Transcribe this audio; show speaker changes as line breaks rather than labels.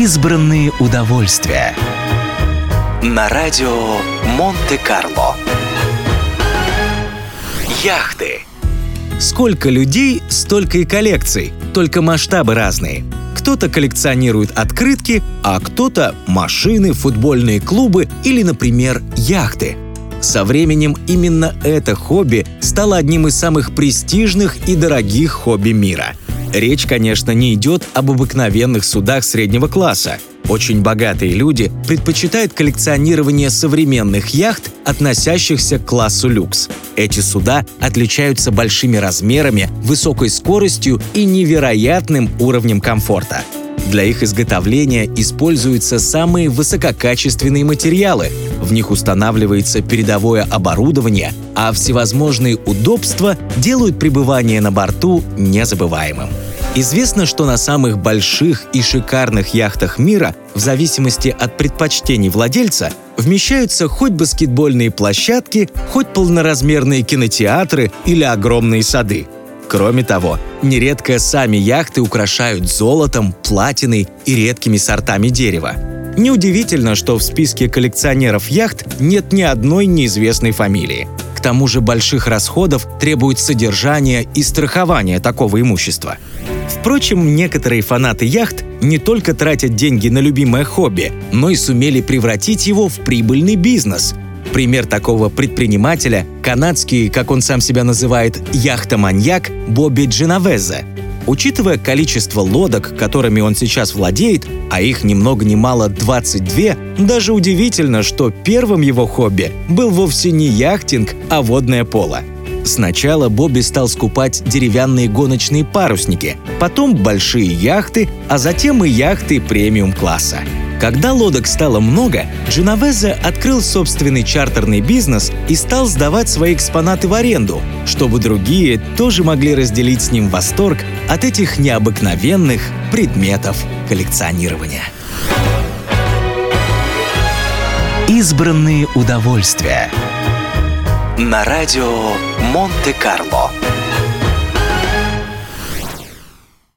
Избранные удовольствия. На радио Монте-Карло. Яхты.
Сколько людей, столько и коллекций, только масштабы разные. Кто-то коллекционирует открытки, а кто-то машины, футбольные клубы или, например, яхты. Со временем именно это хобби стало одним из самых престижных и дорогих хобби мира – Речь, конечно, не идет об обыкновенных судах среднего класса. Очень богатые люди предпочитают коллекционирование современных яхт, относящихся к классу люкс. Эти суда отличаются большими размерами, высокой скоростью и невероятным уровнем комфорта. Для их изготовления используются самые высококачественные материалы, в них устанавливается передовое оборудование, а всевозможные удобства делают пребывание на борту незабываемым. Известно, что на самых больших и шикарных яхтах мира, в зависимости от предпочтений владельца, вмещаются хоть баскетбольные площадки, хоть полноразмерные кинотеатры или огромные сады. Кроме того, нередко сами яхты украшают золотом, платиной и редкими сортами дерева. Неудивительно, что в списке коллекционеров яхт нет ни одной неизвестной фамилии. К тому же больших расходов требует содержание и страхование такого имущества. Впрочем, некоторые фанаты яхт не только тратят деньги на любимое хобби, но и сумели превратить его в прибыльный бизнес. Пример такого предпринимателя – канадский, как он сам себя называет, яхтоманьяк Бобби Дженовезе – Учитывая количество лодок, которыми он сейчас владеет, а их ни много ни мало 22, даже удивительно, что первым его хобби был вовсе не яхтинг, а водное поло. Сначала Бобби стал скупать деревянные гоночные парусники, потом большие яхты, а затем и яхты премиум-класса. Когда лодок стало много, Дженовезе открыл собственный чартерный бизнес и стал сдавать свои экспонаты в аренду, чтобы другие тоже могли разделить с ним восторг от этих необыкновенных предметов коллекционирования.
Избранные удовольствия. На радио Монте-Карло.